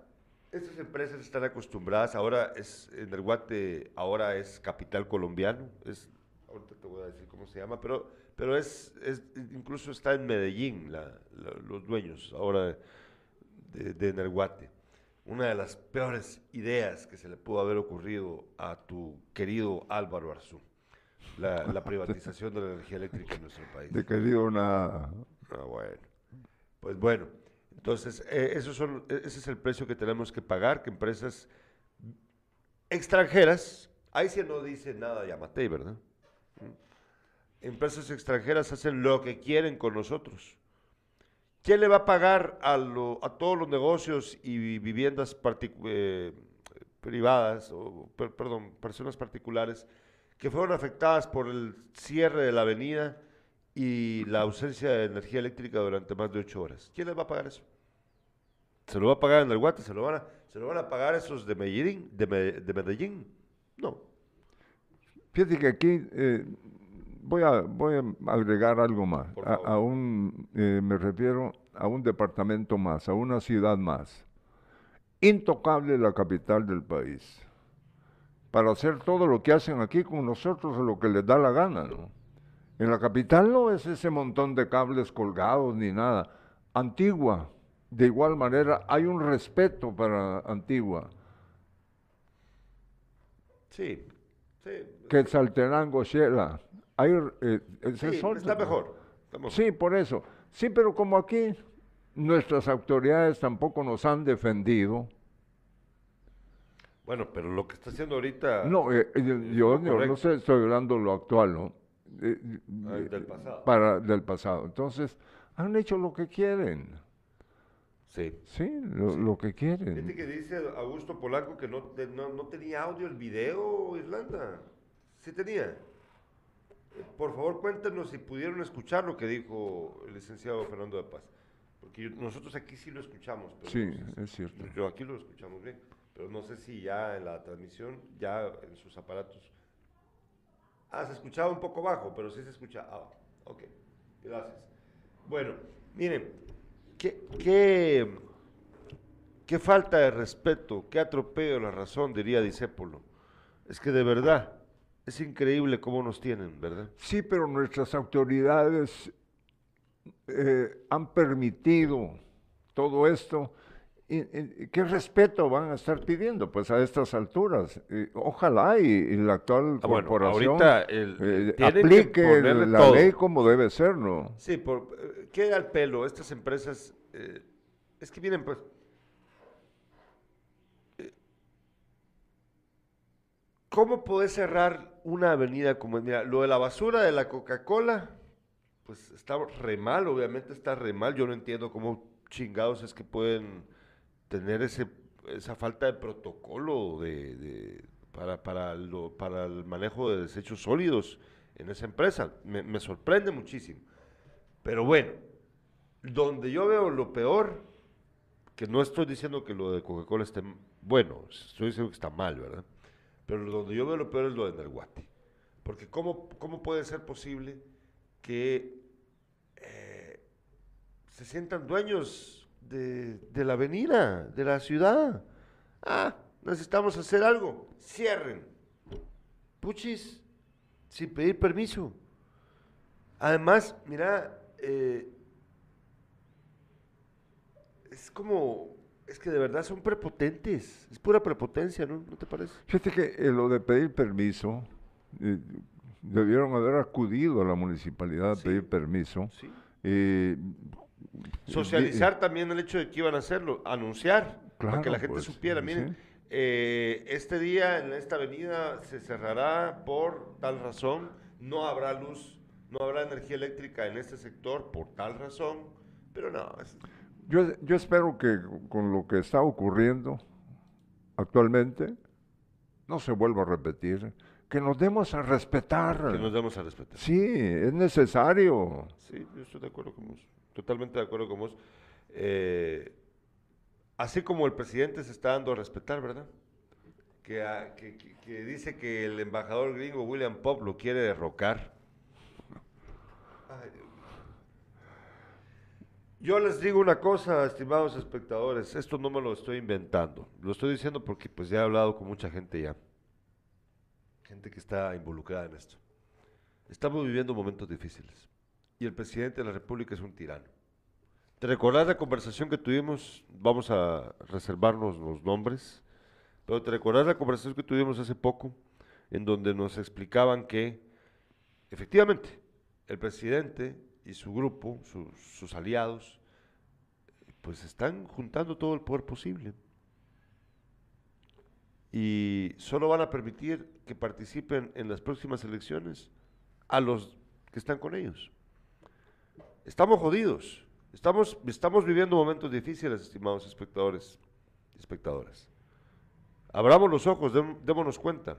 S1: estas empresas están acostumbradas, ahora es, en el Guate, ahora es capital colombiano, es, ahorita te voy a decir cómo se llama, pero, pero es, es incluso está en Medellín, la- la- los dueños ahora de, de Energuate. Una de las peores ideas que se le pudo haber ocurrido a tu querido Álvaro Arzú, la, la privatización de la energía eléctrica en nuestro país.
S2: De querido una...
S1: Ah, bueno. Pues bueno, Entonces, eh, esos son, e- ese es el precio que tenemos que pagar, que empresas extranjeras, ahí sí no dice nada Yamatei, ¿verdad? ¿Mm? Empresas extranjeras hacen lo que quieren con nosotros. ¿Quién le va a pagar a, lo- a todos los negocios y vi- viviendas eh, privadas, o, per- perdón, personas particulares que fueron afectadas por el cierre de la avenida y la ausencia de energía eléctrica durante más de ocho horas? ¿Quién les va a pagar eso? ¿Se lo va a pagar en el Guate? ¿Se lo van a, se lo van a pagar esos de Medellín? ¿De, Me- de Medellín? No.
S2: Fíjate que aquí eh, voy, a, voy a agregar algo más. A un, eh, me refiero a un departamento más, a una ciudad más. Intocable la capital del país. Para hacer todo lo que hacen aquí con nosotros, lo que les da la gana, ¿no? En la capital no es ese montón de cables colgados ni nada. Antigua, de igual manera, hay un respeto para Antigua.
S1: Sí. Sí.
S2: Quetzaltenango, Shela. Hay, eh,
S1: Sí, está mejor. está mejor.
S2: Sí, por eso. Sí, pero como aquí nuestras autoridades tampoco nos han defendido.
S1: Bueno, pero lo que está haciendo ahorita...
S2: No, eh, eh, yo, yo no sé, estoy hablando de lo actual, ¿no? Eh,
S1: Ah,
S2: eh,
S1: del pasado.
S2: Para, del pasado. Entonces, han hecho lo que quieren.
S1: Sí.
S2: Sí, lo, lo que quieren.
S1: que dice Augusto Polanco que no, no, no tenía audio el video, Irlanda. Sí tenía. Eh, Por favor, cuéntenos si pudieron escuchar lo que dijo el licenciado Fernando de Paz. Porque yo- nosotros aquí sí lo escuchamos. pero
S2: Sí,
S1: no sé
S2: es cierto.
S1: Yo aquí lo escuchamos bien. Pero no sé si ya en la transmisión, ya en sus aparatos. Ah, se escuchaba un poco bajo, pero sí se escucha. Ah, ok. Gracias. Bueno, miren, ¿qué, qué, qué falta de respeto, qué atropello la razón, diría Disépolo. Es que de verdad, es increíble cómo nos tienen, ¿verdad?
S2: Sí, pero nuestras autoridades eh, han permitido todo esto. ¿Y, y qué respeto van a estar pidiendo? Pues a estas alturas. Eh, ojalá y, y la actual
S1: Ah, bueno,
S2: corporación
S1: ahorita el-
S2: eh, aplique la
S1: todo.
S2: ley como debe ser, ¿no?
S1: Sí, por, eh, queda al pelo, estas empresas, eh, es que vienen pues... eh, ¿Cómo podés cerrar una avenida como, mira, lo de la basura de la Coca-Cola, pues está re mal, obviamente está re mal, yo no entiendo cómo chingados es que pueden tener ese, esa falta de protocolo de, para, para, lo- para el manejo de desechos sólidos en esa empresa, me, sorprende muchísimo. Pero bueno, donde yo veo lo peor, que no estoy diciendo que lo de Coca-Cola esté bueno, estoy diciendo que está mal, ¿verdad? Pero donde yo veo lo peor es lo de Nerguate. Porque ¿cómo, cómo puede ser posible que eh, se sientan dueños de, de la avenida, de la ciudad? Ah, necesitamos hacer algo. Cierren. Puchis, sin pedir permiso. Además, mira, eh, es como, es que de verdad son prepotentes, es pura prepotencia, ¿no? ¿No te parece?
S2: Fíjate que eh, lo de pedir permiso, eh, debieron haber acudido a la municipalidad a
S1: Sí.
S2: pedir permiso.
S1: Sí.
S2: Eh,
S1: Socializar también el hecho de que iban a hacerlo, anunciar, para que la
S2: Claro,
S1: gente
S2: pues,
S1: supiera,
S2: sí.
S1: miren, eh, este día en esta avenida se cerrará por tal razón, no habrá luz, no habrá energía eléctrica en este sector por tal razón, pero no, es-
S2: Yo, yo espero que con lo que está ocurriendo actualmente no se vuelva a repetir, que nos demos a respetar.
S1: que nos demos a respetar.
S2: Sí, es necesario.
S1: Sí, yo estoy de acuerdo con vos. Totalmente de acuerdo con vos. Eh, así como el presidente se está dando a respetar, ¿verdad? Que, a- que- dice que el embajador gringo William Pop lo quiere derrocar. Yo les digo una cosa, estimados espectadores, esto no me lo estoy inventando, lo estoy diciendo porque pues ya he hablado con mucha gente ya, gente que está involucrada en esto. Estamos viviendo momentos difíciles y el presidente de la República es un tirano. ¿Te recordás la conversación que tuvimos? Vamos a reservarnos los nombres, pero ¿te recordás la conversación que tuvimos hace poco en donde nos explicaban que efectivamente el presidente y su grupo, su- sus aliados, pues están juntando todo el poder posible. Y solo van a permitir que participen en las próximas elecciones a los que están con ellos. Estamos jodidos. Estamos, estamos viviendo momentos difíciles, estimados espectadores espectadoras. Abramos los ojos, dém- démonos cuenta.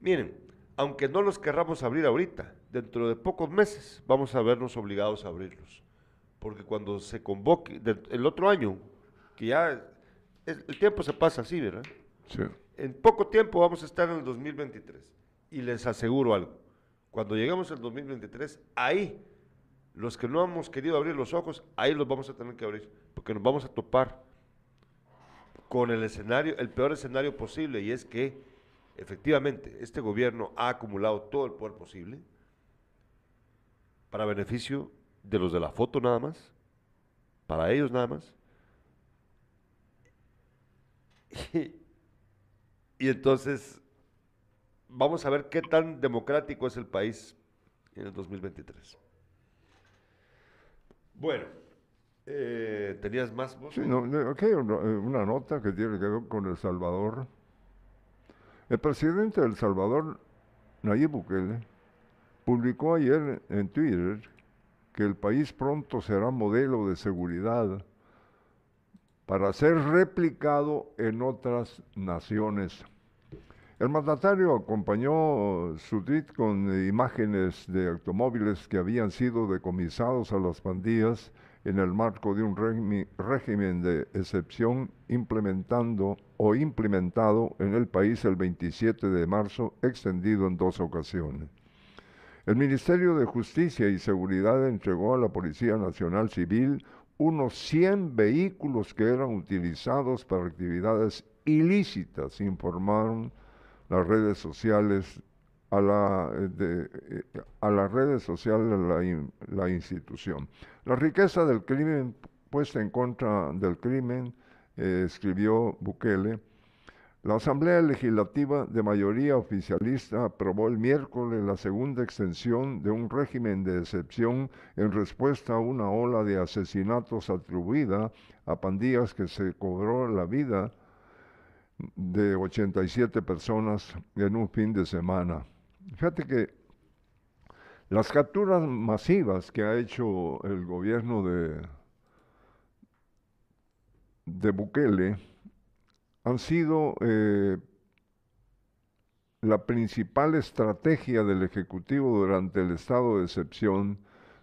S1: Miren, aunque no los querramos abrir ahorita, dentro de pocos meses vamos a vernos obligados a abrirlos. Porque cuando se convoque, el otro año, que ya es- el tiempo se pasa así, ¿verdad?
S2: Sí.
S1: En poco tiempo vamos a estar en el 2023. Y les aseguro algo, cuando lleguemos al 2023, ahí, los que no hemos querido abrir los ojos, ahí los vamos a tener que abrir, porque nos vamos a topar con el escenario, el peor escenario posible, y es que efectivamente este gobierno ha acumulado todo el poder posible para beneficio de los de la foto nada más, para ellos nada más. Y entonces, vamos a ver qué tan democrático es el país en el 2023. Bueno, eh, ¿tenías más? vos?
S2: Sí, no, una, eh, una nota que tiene que ver con El Salvador. El presidente de El Salvador, Nayib Bukele, publicó ayer en Twitter que el país pronto será modelo de seguridad para ser replicado en otras naciones. El mandatario acompañó su tweet con eh, imágenes de automóviles que habían sido decomisados a las pandillas en el marco de un régimen de excepción implementando o implementado en el país el 27 de marzo, extendido en dos ocasiones. El Ministerio de Justicia y Seguridad entregó a la Policía Nacional Civil unos 100 vehículos que eran utilizados para actividades ilícitas, informaron las redes sociales a, la, eh, eh, a las redes sociales la, la institución. La riqueza del crimen puesta en contra del crimen, eh, escribió Bukele, la Asamblea Legislativa de mayoría oficialista aprobó el miércoles la segunda extensión de un régimen de excepción en respuesta a una ola de asesinatos atribuida a pandillas que se cobró la vida de 87 personas en un fin de semana. Fíjate que las capturas masivas que ha hecho el gobierno de, de Bukele han sido eh, la principal estrategia del Ejecutivo durante el estado de excepción,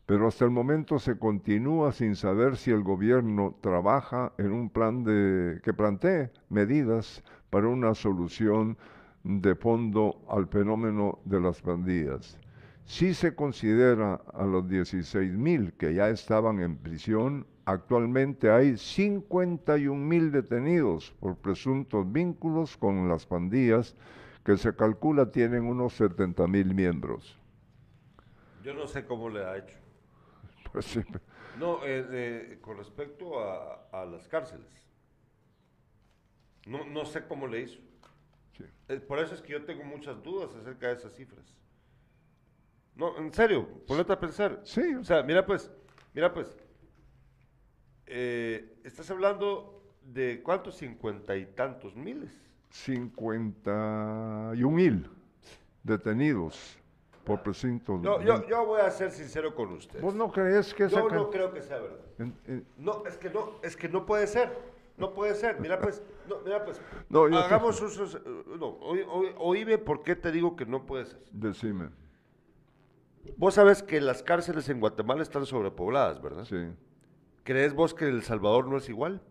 S2: pero hasta el momento se continúa sin saber si el gobierno trabaja en un plan de, que plantee medidas para una solución de fondo al fenómeno de las pandillas. Si se considera a los 16 mil que ya estaban en prisión, actualmente hay 51 mil detenidos por presuntos vínculos con las pandillas que se calcula tienen unos 70 mil miembros.
S1: Yo no sé cómo le ha hecho.
S2: Pues
S1: No, eh, eh, con respecto a, a las cárceles. No, no sé cómo le hizo.
S2: sí.
S1: Eh, por eso es que yo tengo muchas dudas acerca de esas cifras. No, en serio, ponete a pensar.
S2: Sí.
S1: O sea, mira pues, mira pues. estás hablando de cuántos cincuenta y tantos miles.
S2: 51 mil detenidos por
S1: Yo, yo,
S2: vínculos.
S1: yo voy a ser sincero con usted.
S2: ¿Vos no crees que esa
S1: Yo no creo que sea verdad.
S2: en- en-
S1: No, es que no, es que no puede ser. No puede ser. Mira pues, no, mira pues.
S2: No,
S1: hagamos usos. eh, No, oí- oí- oíme por qué te digo que no puede ser.
S2: Decime.
S1: Vos sabes que las cárceles en Guatemala están sobrepobladas, ¿verdad?
S2: Sí.
S1: ¿Crees vos que El Salvador no es igual?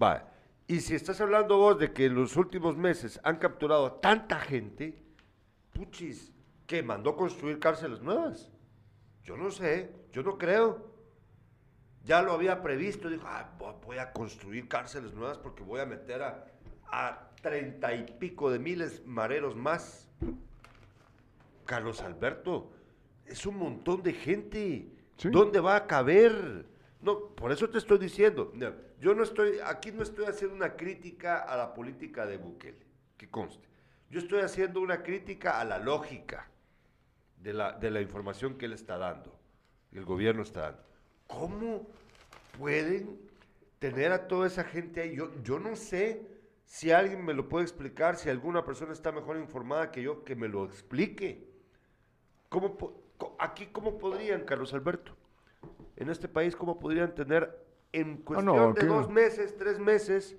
S1: Va. Y si estás hablando vos de que en los últimos meses han capturado a tanta gente, puchis, que mandó construir cárceles nuevas. Yo no sé, yo no creo. Ya lo había previsto, dijo, "Ah, vo- voy a construir cárceles nuevas porque voy a meter a, a treinta y pico de miles mareros más. Carlos Alberto, es un montón de gente.
S2: Sí.
S1: ¿Dónde va a caber? No, por eso te estoy diciendo. yo no estoy, aquí no estoy haciendo una crítica a la política de Bukele, que conste. Yo estoy haciendo una crítica a la lógica de la, de la información que él está dando, el gobierno está dando. ¿cómo pueden tener a toda esa gente ahí? Yo, yo no sé si alguien me lo puede explicar, si alguna persona está mejor informada que yo, que me lo explique. ¿Cómo, aquí, ¿cómo podrían, Carlos Alberto? En este país, ¿cómo podrían tener en cuestión
S2: no,
S1: de dos meses, tres meses,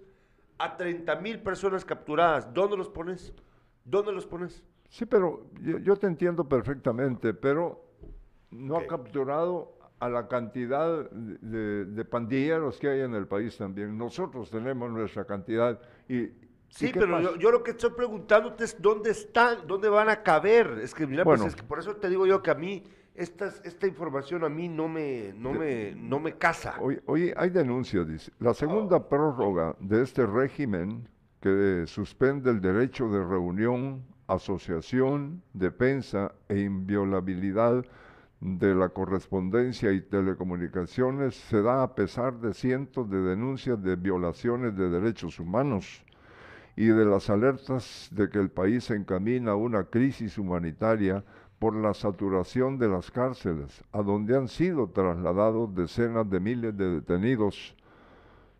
S1: a 30 mil personas capturadas? ¿Dónde los pones? ¿Dónde los pones?
S2: Sí, pero yo, yo te entiendo perfectamente, pero no ha capturado a la cantidad de, de- pandilleros que hay en el país también. Nosotros tenemos nuestra cantidad y... ¿y
S1: Sí, pero yo, yo lo que estoy preguntándote es dónde están, dónde van a caber. Es que, mira,
S2: Bueno.
S1: pues es que por eso te digo yo que a mí, estas, esta información a mí no me, no me, no me casa.
S2: Oye, oye, hay denuncias, dice. La segunda prórroga de este régimen que suspende el derecho de reunión, asociación, defensa e inviolabilidad de la correspondencia y telecomunicaciones se da a pesar de cientos de denuncias de violaciones de derechos humanos y de las alertas de que el país se encamina a una crisis humanitaria por la saturación de las cárceles, a donde han sido trasladados decenas de miles de detenidos.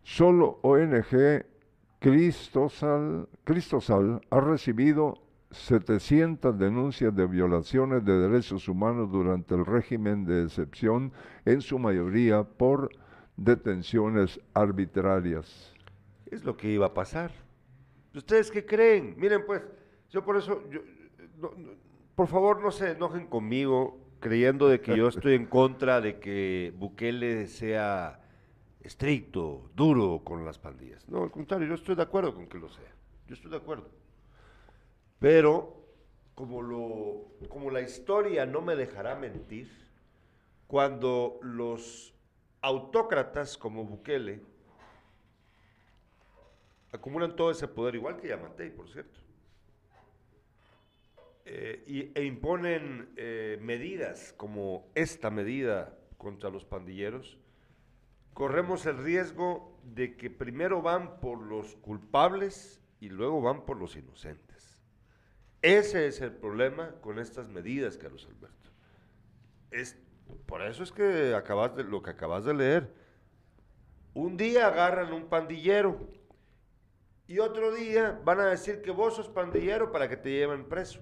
S2: Solo ONG Cristosal, Cristosal ha recibido 700 denuncias de violaciones de derechos humanos durante el régimen de excepción, en su mayoría por detenciones arbitrarias.
S1: Es lo que iba a pasar. ¿Ustedes qué creen? Miren, pues, yo por eso, yo- por favor, no se enojen conmigo creyendo de que yo estoy en contra de que Bukele sea estricto, duro con las pandillas. No, al contrario, yo estoy de acuerdo con que lo sea. Yo estoy de acuerdo. Pero, como, lo, como la historia no me dejará mentir, cuando los autócratas como Bukele acumulan todo ese poder, igual que Yamatei, por cierto, eh, y, e imponen eh, medidas como esta medida contra los pandilleros, corremos el riesgo de que primero van por los culpables y luego van por los inocentes. Ese es el problema con estas medidas, Carlos Alberto. Es, por eso es que acabas de, lo que acabas de leer. Un día agarran un pandillero y otro día van a decir que vos sos pandillero para que te lleven preso.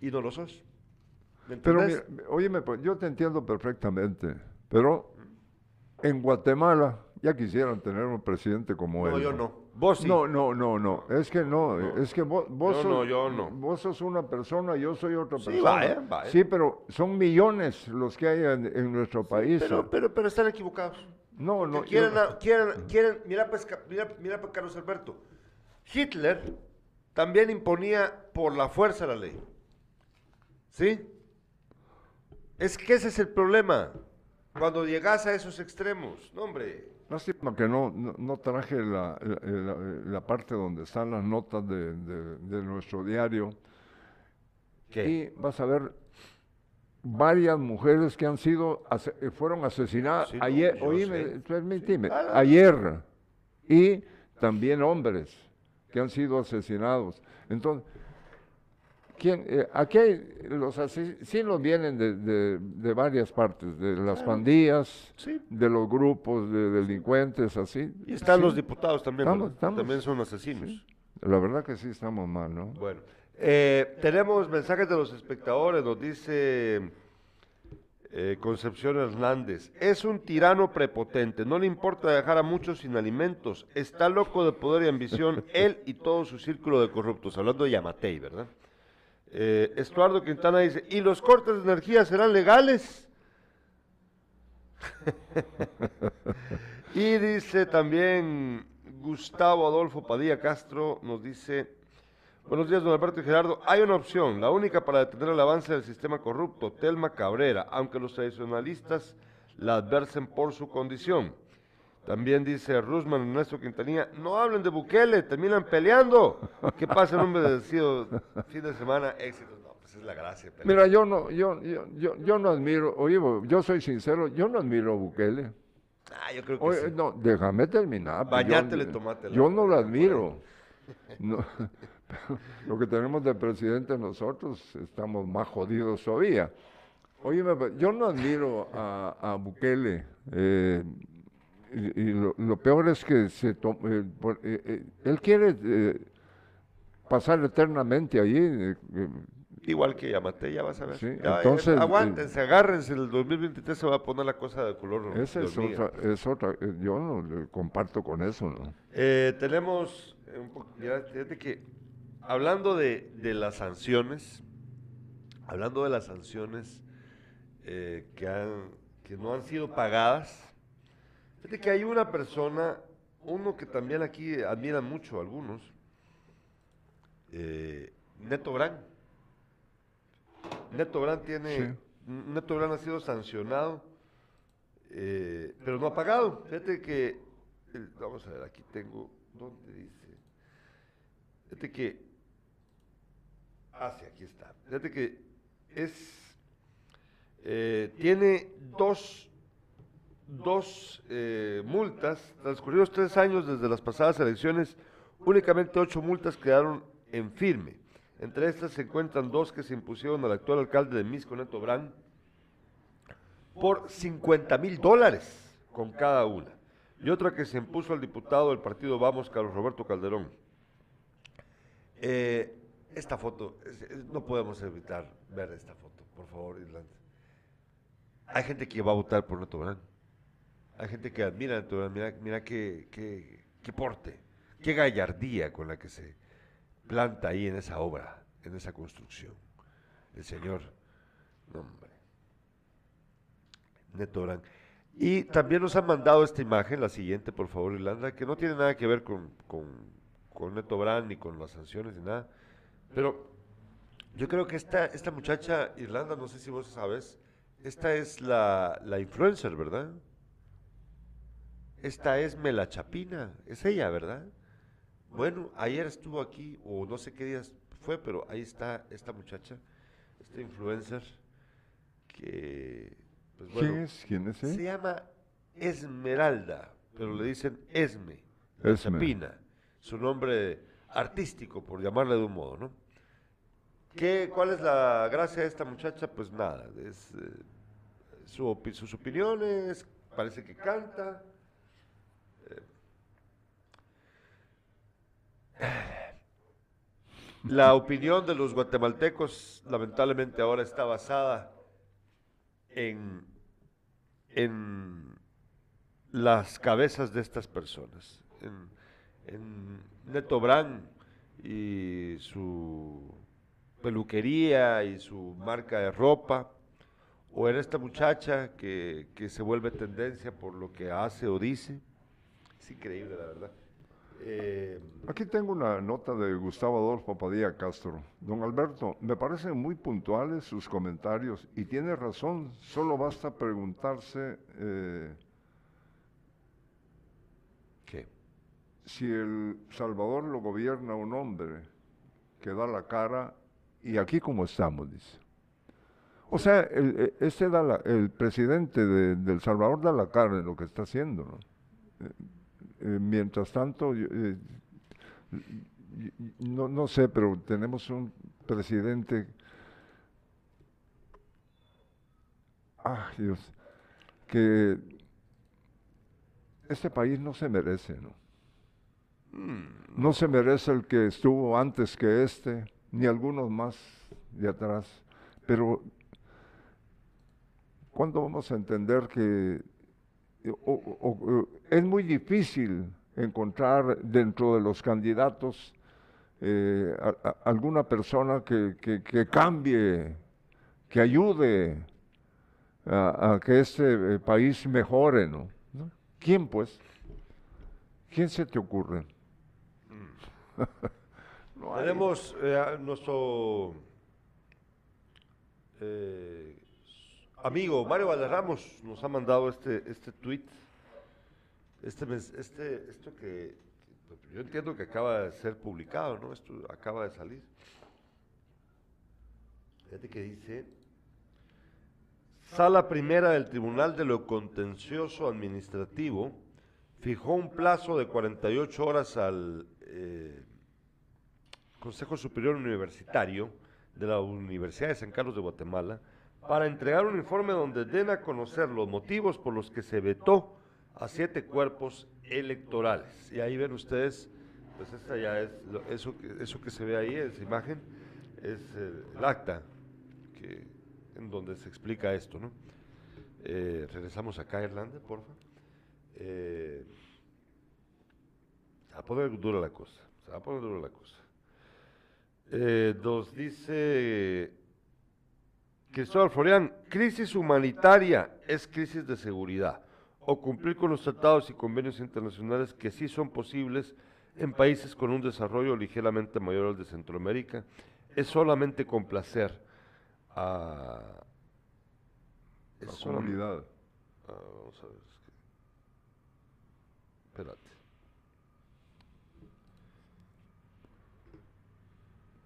S1: Y no lo sos. ¿Me
S2: Pero mira, óyeme, pues, yo te entiendo perfectamente, pero en Guatemala ya quisieran tener un presidente como
S1: no,
S2: él.
S1: yo no. Vos sí.
S2: No, no, no, no. Es que no, es que vos, vos
S1: Yo
S2: sos,
S1: no, yo no.
S2: vos sos una persona, yo soy otra
S1: Sí,
S2: persona.
S1: vaya, vaya.
S2: Sí, pero son millones los que hay en, en nuestro país.
S1: Pero, pero, pero están equivocados.
S2: no, no.
S1: quieren,
S2: yo-
S1: quieren, quieren, mira pues, mira, mira pues, Carlos Alberto. Hitler también imponía por la fuerza la ley. ¿Sí? Es que ese es el problema. Cuando llegas a esos extremos, no hombre.
S2: Lástima que no, no, no traje la, la- parte donde están las notas de, de- de nuestro diario.
S1: ¿Qué?
S2: Y vas a ver varias mujeres que han sido, ase- eh, fueron asesinadas
S1: Sí, no,
S2: ayer,
S1: yo
S2: oíme, permíteme,
S1: no.
S2: ayer, y también hombres que han sido asesinados. Entonces, ¿quién, eh, aquí hay, los asesinos vienen de, de- de varias partes, de las pandillas,
S1: Sí.
S2: de los grupos de delincuentes, así.
S1: Y están
S2: Sí,
S1: los diputados también,
S2: estamos-
S1: También son asesinos.
S2: La verdad que sí estamos mal, ¿no?
S1: Bueno, eh, tenemos mensajes de los espectadores, nos dice eh, Concepción Hernández. Es un tirano prepotente, no le importa dejar a muchos sin alimentos, está loco de poder y ambición, él y todo su círculo de corruptos, hablando de Yamatei, ¿verdad? Eh, Estuardo Quintana dice, ¿y los cortes de energía serán legales? y dice también Gustavo Adolfo Padilla Castro, nos dice, buenos días don Alberto y Gerardo, hay una opción, la única para detener el avance del sistema corrupto, Telma Cabrera, aunque los tradicionalistas la adversen por su condición. También dice Rusman Ernesto Quintanilla, no hablen de Bukele, terminan peleando. ¿Qué pasa en un bendecido fin de semana? Éxitos. No, pues es la gracia. pelear.
S2: Mira, yo no, yo, yo, yo, yo no admiro, oye, yo soy sincero, yo no admiro a Bukele.
S1: Ah, yo creo que
S2: Oye,
S1: sí.
S2: no, déjame terminar. pues,
S1: Bañátele,
S2: yo,
S1: tomátela.
S2: Yo no lo admiro. No, lo que tenemos de presidente nosotros estamos más jodidos todavía. Oye, yo no admiro a, a Bukele. Eh, y, y lo, lo peor es que se to- eh, por- eh, eh, él quiere eh, pasar eternamente allí. eh, eh,
S1: Igual que Yamate, ya vas a ver.
S2: Sí,
S1: Ya,
S2: entonces,
S1: aguántense, agárrense, el 2023 se va a poner la cosa de color
S2: esa es otra, es otra. Yo no le comparto con eso, ¿no?
S1: Tenemos, un poco, mira, fíjate que hablando de, de las sanciones, hablando de las sanciones que, han, que no han sido pagadas, fíjate que hay una persona, uno que también aquí admiran mucho algunos, eh, Neto Brand. Neto Brand tiene,
S2: Sí.
S1: Neto Brand ha sido sancionado, eh, pero no ha pagado. Fíjate que, el- vamos a ver, aquí tengo, ¿dónde dice? Fíjate que, ah, sí, aquí está. Fíjate que es, eh, tiene dos, dos eh, multas, transcurridos tres años desde las pasadas elecciones, únicamente ocho multas quedaron en firme. Entre estas se encuentran dos que se impusieron al actual alcalde de Misco, Neto Brand, por 50 mil dólares con cada una. Y otra que se impuso al diputado del partido Vamos, Carlos Roberto Calderón. Eh, esta foto, no podemos evitar ver esta foto, por favor, Irlanda. Hay gente que va a votar por Neto Brand. Hay gente que admira a. Mira, mira qué, qué, qué porte, qué gallardía con la que se planta ahí en esa obra, en esa construcción. El señor. Neto Brand. Y también nos han mandado esta imagen, la siguiente, por favor, Irlanda, que no tiene nada que ver con, con, con Neto Brand ni con las sanciones ni nada. Pero yo creo que esta, esta muchacha, Irlanda, no sé si vos sabes, esta es la, la influencer, ¿verdad? Esta es Mela Chapina, es ella, ¿verdad? Bueno, ayer estuvo aquí, o no sé qué días fue, pero ahí está esta muchacha, esta influencer, que, pues bueno,
S2: ¿Quién es? ¿Quién es?
S1: se llama Esmeralda, pero le dicen Esme,
S2: Esme.
S1: Chapina, su nombre artístico, por llamarle de un modo, ¿no? ¿Qué, ¿Cuál es la gracia de esta muchacha? Pues nada, es, eh, su opi- sus opiniones, parece que canta. La opinión de los guatemaltecos lamentablemente ahora está basada en, en las cabezas de estas personas, en, en Neto Brand y su peluquería y su marca de ropa, o en esta muchacha que, que se vuelve tendencia por lo que hace o dice. Es increíble, la verdad. Eh,
S2: Aquí tengo una nota de Gustavo Adolfo Padilla Castro. Don Alberto, me parecen muy puntuales sus comentarios y tiene razón, solo basta preguntarse eh,
S1: ¿Qué?
S2: si el Salvador lo gobierna un hombre que da la cara y aquí como estamos, dice. O sea, el, eh, este da la- el presidente de, del Salvador da la cara en lo que está haciendo, ¿no? Eh, mientras tanto, eh, no, no sé, pero tenemos un presidente. Ah, Dios, que este país no se merece, ¿no? No se merece el que estuvo antes que este, ni algunos más de atrás. Pero, ¿cuándo vamos a entender que o- o- es muy difícil encontrar dentro de los candidatos eh, alguna persona que, que- cambie, que ayude a, que este eh, país mejore, ¿no? ¿Quién pues? ¿Quién se te ocurre? No.
S1: Tenemos eh, nuestro eh, amigo Mario Valderramos nos ha mandado este este tweet, este este esto que, yo entiendo que acaba de ser publicado, ¿no? Esto acaba de salir. Fíjate que dice Sala Primera del Tribunal de lo Contencioso Administrativo fijó un plazo de 48 horas al eh, Consejo Superior Universitario de la Universidad de San Carlos de Guatemala para entregar un informe donde den a conocer los motivos por los que se vetó a siete cuerpos electorales. Y ahí ven ustedes, pues esta ya es, lo- eso, eso que se ve ahí, esa imagen, es eh, el acta en donde se explica esto, ¿no? Eh, regresamos acá a Irlanda, por favor. Eh, se va a poner dura la cosa, se va a poner dura la cosa. Eh, nos dice Cristóbal Florian, crisis humanitaria es crisis de seguridad o cumplir con los tratados y convenios internacionales que sí son posibles en países con un desarrollo ligeramente mayor al de Centroamérica es solamente complacer a es
S2: La comunidad.
S1: Ah, vamos a ver. Espérate.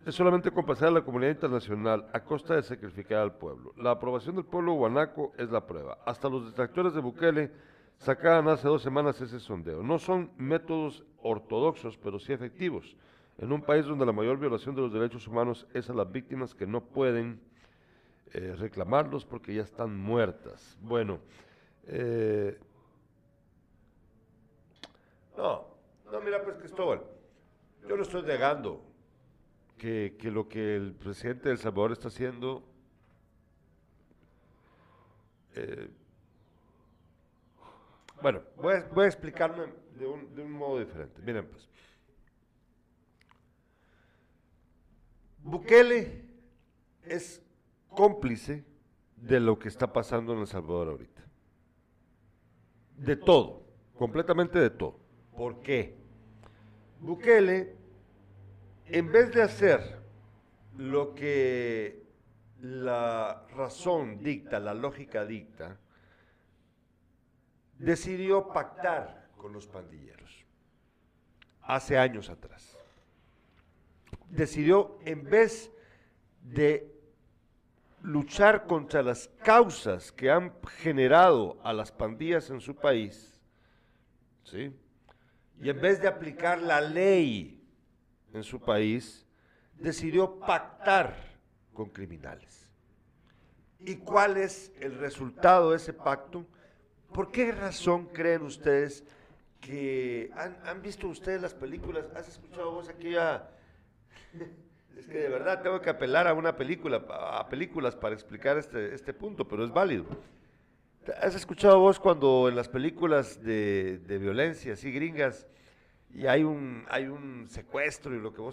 S1: Es solamente complacer a la comunidad internacional a costa de sacrificar al pueblo. La aprobación del pueblo guanaco es la prueba. Hasta los detractores de Bukele sacaban hace dos semanas ese sondeo. No son métodos ortodoxos, pero sí efectivos. En un país donde la mayor violación de los derechos humanos es a las víctimas que no pueden eh, reclamarlos porque ya están muertas. Bueno, eh, no, no, mira pues Cristóbal, yo no estoy negando que, que lo que el presidente de El Salvador está haciendo eh, bueno, voy a, voy a explicarme de un, de un modo diferente. Miren pues. Bukele es cómplice de lo que está pasando en El Salvador ahorita. De todo, completamente de todo. ¿Por qué? Bukele, en vez de hacer lo que la razón dicta, la lógica dicta, decidió pactar con los pandilleros hace años atrás. Decidió, en vez de luchar contra las causas que han generado a las pandillas en su país, ¿sí? y en vez de aplicar la ley en su país, decidió pactar con criminales. ¿Y cuál es el resultado de ese pacto? ¿Por qué razón creen ustedes que han, visto ustedes las películas? ¿Has escuchado vos aquella... Es que de verdad tengo que apelar a una película, a películas para explicar este, este punto, pero es válido. ¿Has escuchado vos cuando en las películas de, de violencia, así gringas, y hay un, hay un secuestro y lo que vos